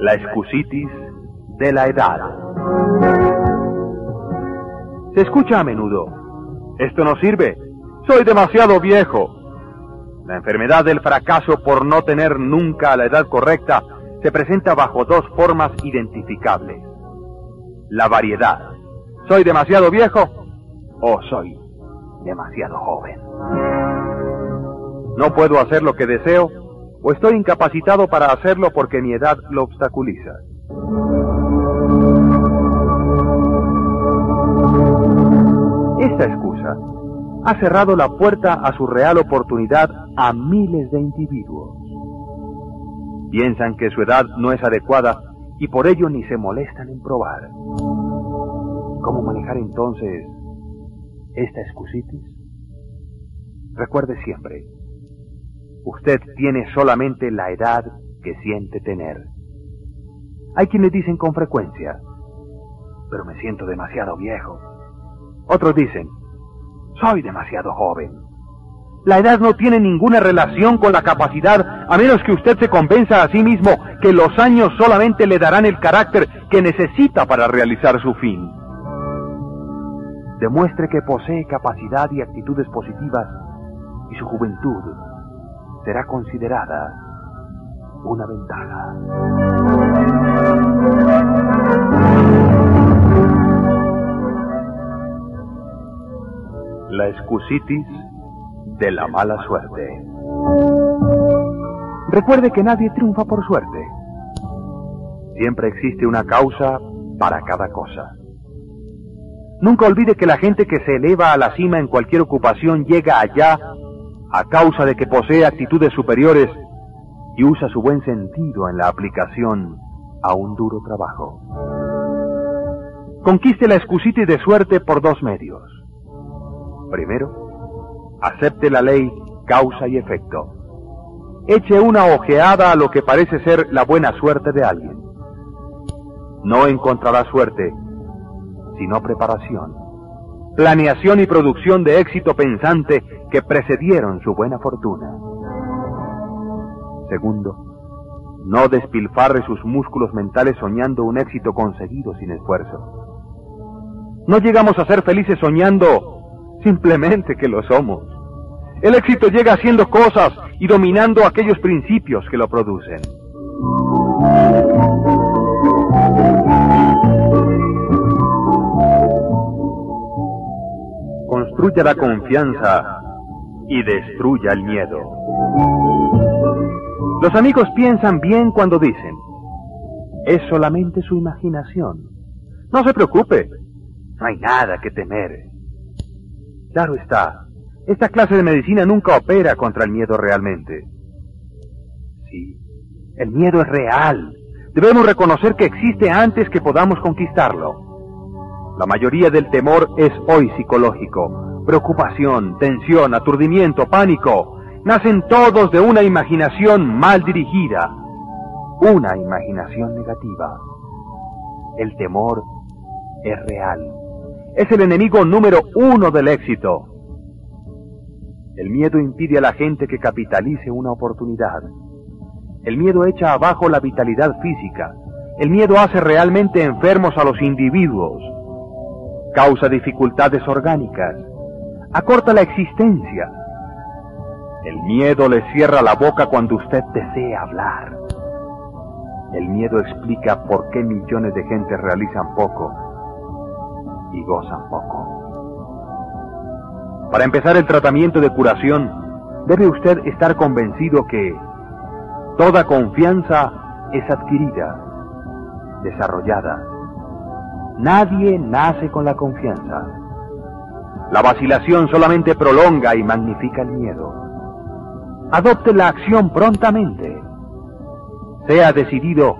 La excusitis de la edad. Se escucha a menudo. Esto no sirve. Soy demasiado viejo. La enfermedad del fracaso por no tener nunca la edad correcta se presenta bajo dos formas identificables. La variedad. ¿Soy demasiado viejo o soy demasiado joven? No puedo hacer lo que deseo o estoy incapacitado para hacerlo porque mi edad lo obstaculiza. Esta excusa ha cerrado la puerta a su real oportunidad a miles de individuos. Piensan que su edad no es adecuada y por ello ni se molestan en probar. ¿Cómo manejar entonces esta excusitis? Recuerde siempre, Usted tiene solamente la edad que siente tener. Hay quienes dicen con frecuencia, pero me siento demasiado viejo. Otros dicen, soy demasiado joven. La edad no tiene ninguna relación con la capacidad, a menos que usted se convenza a sí mismo que los años solamente le darán el carácter que necesita para realizar su fin. Demuestre que posee capacidad y actitudes positivas y su juventud será considerada una ventaja. La excusitis de la mala suerte. Recuerde que nadie triunfa por suerte. Siempre existe una causa para cada cosa. Nunca olvide que la gente que se eleva a la cima en cualquier ocupación llega allá a causa de que posee actitudes superiores y usa su buen sentido en la aplicación a un duro trabajo. Conquiste la excusitis de suerte por dos medios. Primero, acepte la ley causa y efecto. Eche una ojeada a lo que parece ser la buena suerte de alguien. No encontrará suerte, sino preparación, planeación y producción de éxito pensante que precedieron su buena fortuna. Segundo, no despilfarre sus músculos mentales soñando un éxito conseguido sin esfuerzo. No llegamos a ser felices soñando simplemente que lo somos. El éxito llega haciendo cosas y dominando aquellos principios que lo producen. La confianza y destruya el miedo. Los amigos piensan bien cuando dicen, es solamente su imaginación. No se preocupe, no hay nada que temer. Claro está, esta clase de medicina nunca opera contra el miedo realmente. Sí, el miedo es real. Debemos reconocer que existe antes que podamos conquistarlo. La mayoría del temor es hoy psicológico, preocupación, tensión, aturdimiento, pánico, nacen todos de una imaginación mal dirigida, una imaginación negativa. El temor es real. Es el enemigo número uno del éxito. El miedo impide a la gente que capitalice una oportunidad. El miedo echa abajo la vitalidad física. El miedo hace realmente enfermos a los individuos. Causa dificultades orgánicas acorta la existencia. El miedo le cierra la boca cuando usted desea hablar. El miedo explica por qué millones de gente realizan poco y gozan poco. Para empezar el tratamiento de curación, debe usted estar convencido que toda confianza es adquirida, desarrollada. Nadie nace con la confianza. La vacilación solamente prolonga y magnifica el miedo. Adopte la acción prontamente. Sea decidido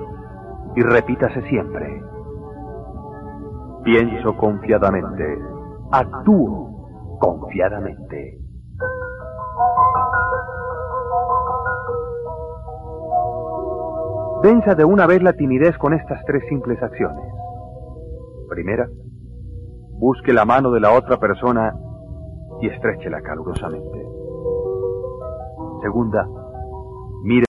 y repítase siempre. Pienso confiadamente. Actúo confiadamente. Venza de una vez la timidez con estas tres simples acciones. Primera, busque la mano de la otra persona y estrechela calurosamente. Segunda, mire